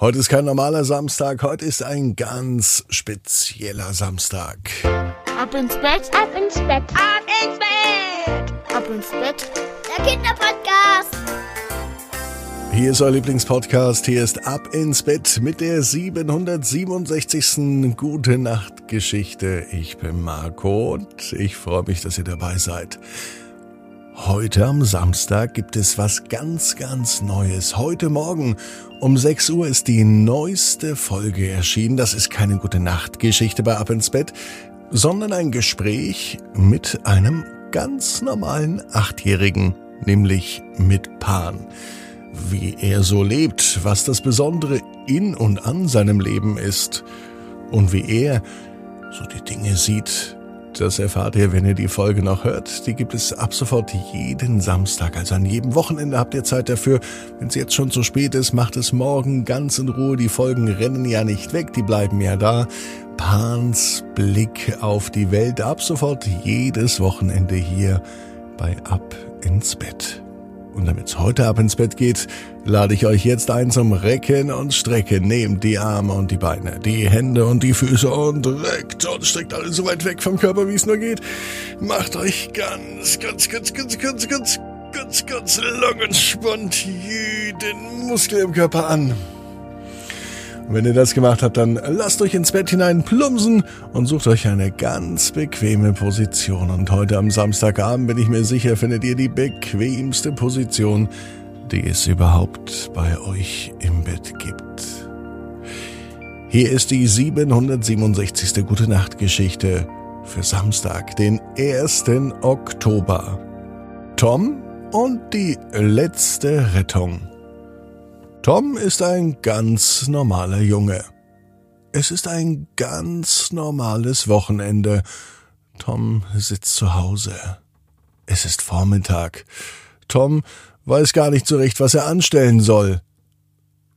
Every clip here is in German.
Heute ist kein normaler Samstag, heute ist ein ganz spezieller Samstag. Ab ins Bett, ab ins Bett, ab ins Bett, ab ins Bett. Der Kinderpodcast. Hier ist euer Lieblingspodcast. Hier ist Ab ins Bett mit der 767. Gute Nacht Geschichte. Ich bin Marco und ich freue mich, dass ihr dabei seid. Heute am Samstag gibt es was ganz, ganz Neues. Heute Morgen um 6 Uhr ist die neueste Folge erschienen. Das ist keine gute Nachtgeschichte bei Ab ins Bett, sondern ein Gespräch mit einem ganz normalen Achtjährigen, nämlich mit Pan. Wie er so lebt, was das Besondere in und an seinem Leben ist und wie er so die Dinge sieht, das erfahrt ihr, wenn ihr die Folge noch hört. Die gibt es ab sofort jeden Samstag, also an jedem Wochenende habt ihr Zeit dafür. Wenn es jetzt schon zu spät ist, macht es morgen ganz in Ruhe. Die Folgen rennen ja nicht weg, die bleiben ja da. Pans Blick auf die Welt ab sofort jedes Wochenende hier bei Ab ins Bett. Und damit es heute ab ins Bett geht, lade ich euch jetzt ein zum Recken und Strecken. Nehmt die Arme und die Beine, die Hände und die Füße und reckt und streckt alle so weit weg vom Körper, wie es nur geht. Macht euch ganz, ganz, ganz, ganz, ganz, ganz, ganz, ganz lang und spannt jeden Muskel im Körper an. Und wenn ihr das gemacht habt, dann lasst euch ins Bett hinein plumpsen und sucht euch eine ganz bequeme Position. Und heute am Samstagabend bin ich mir sicher, findet ihr die bequemste Position, die es überhaupt bei euch im Bett gibt. Hier ist die 767. Gute Nacht Geschichte für Samstag, den 1. Oktober. Tom und die letzte Rettung. Tom ist ein ganz normaler Junge. Es ist ein ganz normales Wochenende. Tom sitzt zu Hause. Es ist Vormittag. Tom weiß gar nicht so recht, was er anstellen soll.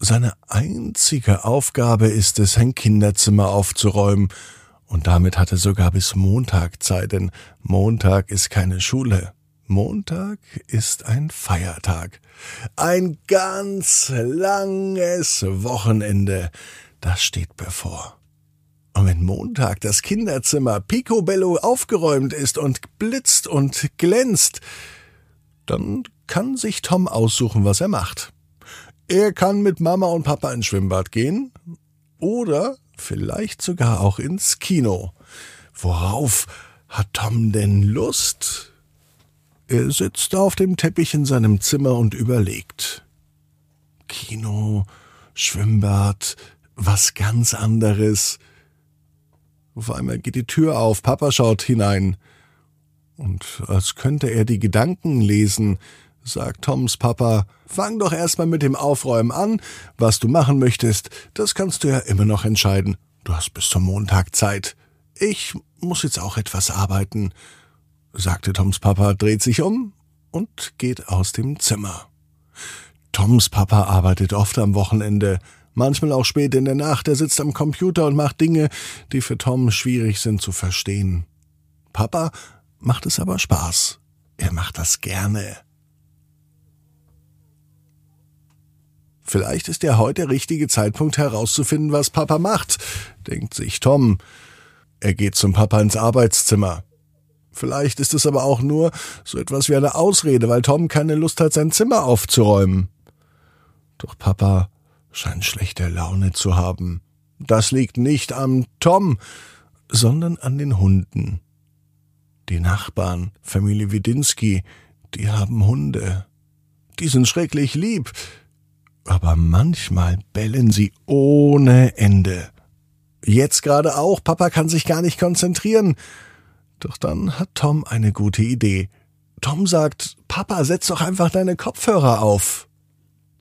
Seine einzige Aufgabe ist es, sein Kinderzimmer aufzuräumen, und damit hat er sogar bis Montag Zeit, denn Montag ist keine Schule. Montag ist ein Feiertag. Ein ganz langes Wochenende, das steht bevor. Und wenn Montag das Kinderzimmer picobello aufgeräumt ist und blitzt und glänzt, dann kann sich Tom aussuchen, was er macht. Er kann mit Mama und Papa ins Schwimmbad gehen oder vielleicht sogar auch ins Kino. Worauf hat Tom denn Lust? Er sitzt auf dem Teppich in seinem Zimmer und überlegt. Kino, Schwimmbad, was ganz anderes. Auf einmal geht die Tür auf, Papa schaut hinein. Und als könnte er die Gedanken lesen, sagt Toms Papa, fang doch erstmal mit dem Aufräumen an. Was du machen möchtest, das kannst du ja immer noch entscheiden. Du hast bis zum Montag Zeit. Ich muss jetzt auch etwas arbeiten sagte Toms Papa, dreht sich um und geht aus dem Zimmer. Toms Papa arbeitet oft am Wochenende, manchmal auch spät in der Nacht. Er sitzt am Computer und macht Dinge, die für Tom schwierig sind zu verstehen. Papa macht es aber Spaß. Er macht das gerne. Vielleicht ist ja heute der richtige Zeitpunkt herauszufinden, was Papa macht, denkt sich Tom. Er geht zum Papa ins Arbeitszimmer. Vielleicht ist es aber auch nur so etwas wie eine Ausrede, weil Tom keine Lust hat, sein Zimmer aufzuräumen. Doch Papa scheint schlechte Laune zu haben. Das liegt nicht am Tom, sondern an den Hunden. Die Nachbarn, Familie Widinski, die haben Hunde. Die sind schrecklich lieb, aber manchmal bellen sie ohne Ende. Jetzt gerade auch, Papa kann sich gar nicht konzentrieren. Doch dann hat Tom eine gute Idee. Tom sagt, Papa, setz doch einfach deine Kopfhörer auf.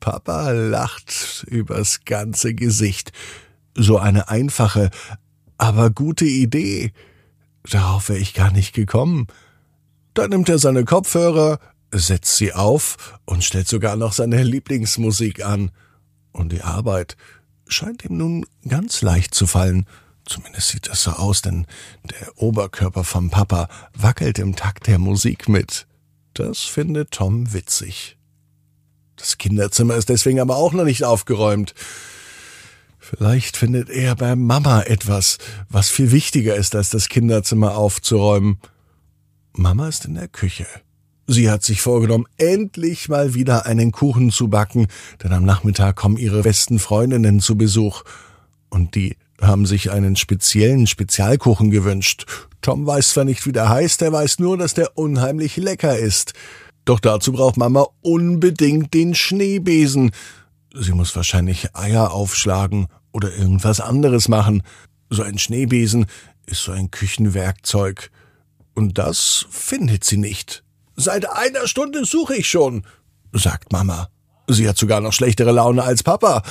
Papa lacht übers ganze Gesicht. So eine einfache, aber gute Idee. Darauf wäre ich gar nicht gekommen. Dann nimmt er seine Kopfhörer, setzt sie auf und stellt sogar noch seine Lieblingsmusik an. Und die Arbeit scheint ihm nun ganz leicht zu fallen. Zumindest sieht das so aus, denn der Oberkörper vom Papa wackelt im Takt der Musik mit. Das findet Tom witzig. Das Kinderzimmer ist deswegen aber auch noch nicht aufgeräumt. Vielleicht findet er bei Mama etwas, was viel wichtiger ist, als das Kinderzimmer aufzuräumen. Mama ist in der Küche. Sie hat sich vorgenommen, endlich mal wieder einen Kuchen zu backen, denn am Nachmittag kommen ihre besten Freundinnen zu Besuch. Und die haben sich einen speziellen Spezialkuchen gewünscht. Tom weiß zwar nicht, wie der heißt, er weiß nur, dass der unheimlich lecker ist. Doch dazu braucht Mama unbedingt den Schneebesen. Sie muss wahrscheinlich Eier aufschlagen oder irgendwas anderes machen. So ein Schneebesen ist so ein Küchenwerkzeug. Und das findet sie nicht. Seit einer Stunde suche ich schon, sagt Mama. Sie hat sogar noch schlechtere Laune als Papa.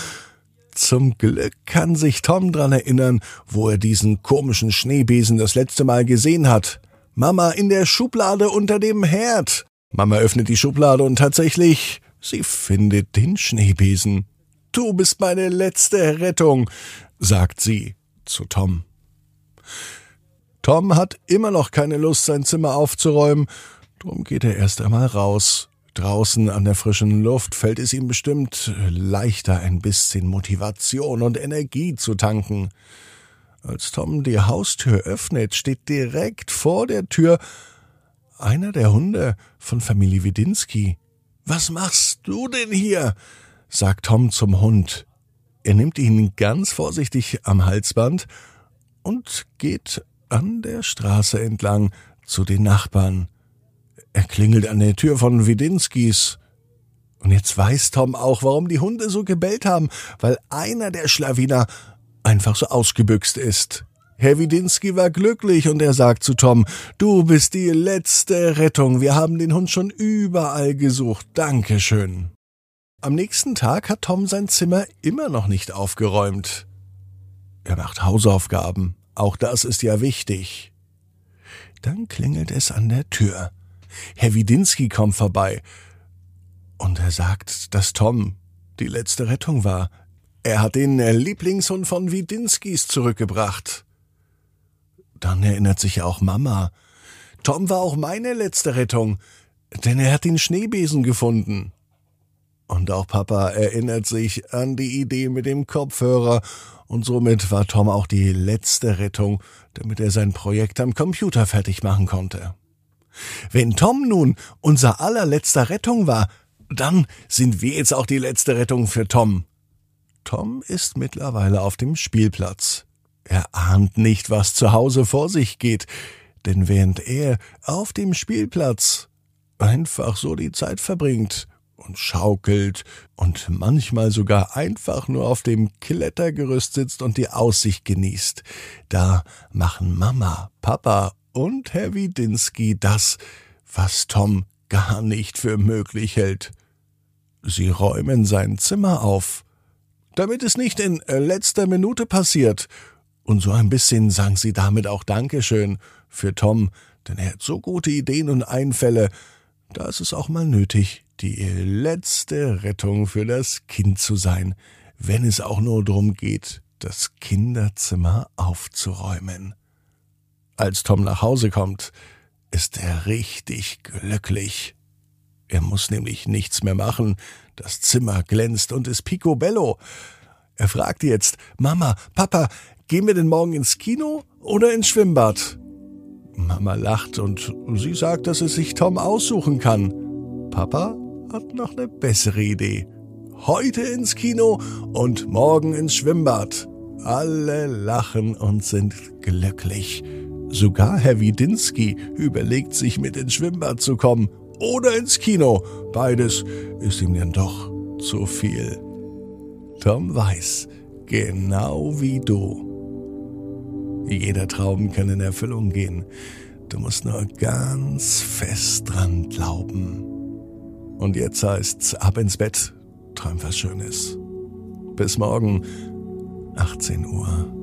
Zum Glück kann sich Tom dran erinnern, wo er diesen komischen Schneebesen das letzte Mal gesehen hat. Mama in der Schublade unter dem Herd. Mama öffnet die Schublade und tatsächlich, sie findet den Schneebesen. Du bist meine letzte Rettung, sagt sie zu Tom. Tom hat immer noch keine Lust, sein Zimmer aufzuräumen, drum geht er erst einmal raus. Draußen an der frischen Luft fällt es ihm bestimmt leichter, ein bisschen Motivation und Energie zu tanken. Als Tom die Haustür öffnet, steht direkt vor der Tür einer der Hunde von Familie Widinski. Was machst du denn hier? sagt Tom zum Hund. Er nimmt ihn ganz vorsichtig am Halsband und geht an der Straße entlang zu den Nachbarn. Er klingelt an der Tür von Widinskis. Und jetzt weiß Tom auch, warum die Hunde so gebellt haben, weil einer der Schlawiner einfach so ausgebüxt ist. Herr Widinski war glücklich und er sagt zu Tom, du bist die letzte Rettung, wir haben den Hund schon überall gesucht, Dankeschön. Am nächsten Tag hat Tom sein Zimmer immer noch nicht aufgeräumt. Er macht Hausaufgaben, auch das ist ja wichtig. Dann klingelt es an der Tür. Herr Widinski kommt vorbei. Und er sagt, dass Tom die letzte Rettung war. Er hat den Lieblingshund von Widinskis zurückgebracht. Dann erinnert sich auch Mama. Tom war auch meine letzte Rettung, denn er hat den Schneebesen gefunden. Und auch Papa erinnert sich an die Idee mit dem Kopfhörer, und somit war Tom auch die letzte Rettung, damit er sein Projekt am Computer fertig machen konnte. Wenn Tom nun unser allerletzter Rettung war, dann sind wir jetzt auch die letzte Rettung für Tom. Tom ist mittlerweile auf dem Spielplatz. Er ahnt nicht, was zu Hause vor sich geht, denn während er auf dem Spielplatz einfach so die Zeit verbringt und schaukelt und manchmal sogar einfach nur auf dem Klettergerüst sitzt und die Aussicht genießt, da machen Mama, Papa und Herr Widinski das, was Tom gar nicht für möglich hält. Sie räumen sein Zimmer auf, damit es nicht in letzter Minute passiert und so ein bisschen sang sie damit auch Dankeschön für Tom, denn er hat so gute Ideen und Einfälle, da ist es auch mal nötig, die letzte Rettung für das Kind zu sein, wenn es auch nur darum geht, das Kinderzimmer aufzuräumen. Als Tom nach Hause kommt, ist er richtig glücklich. Er muss nämlich nichts mehr machen, das Zimmer glänzt und ist picobello. Er fragt jetzt, Mama, Papa, Gehen wir denn morgen ins Kino oder ins Schwimmbad? Mama lacht und sie sagt, dass es sich Tom aussuchen kann. Papa hat noch eine bessere Idee. Heute ins Kino und morgen ins Schwimmbad. Alle lachen und sind glücklich. Sogar Herr Widinski überlegt sich mit ins Schwimmbad zu kommen oder ins Kino. Beides ist ihm dann doch zu viel. Tom weiß, genau wie du, jeder Traum kann in Erfüllung gehen. Du musst nur ganz fest dran glauben. Und jetzt heißt's ab ins Bett, träum was Schönes. Bis morgen, 18 Uhr.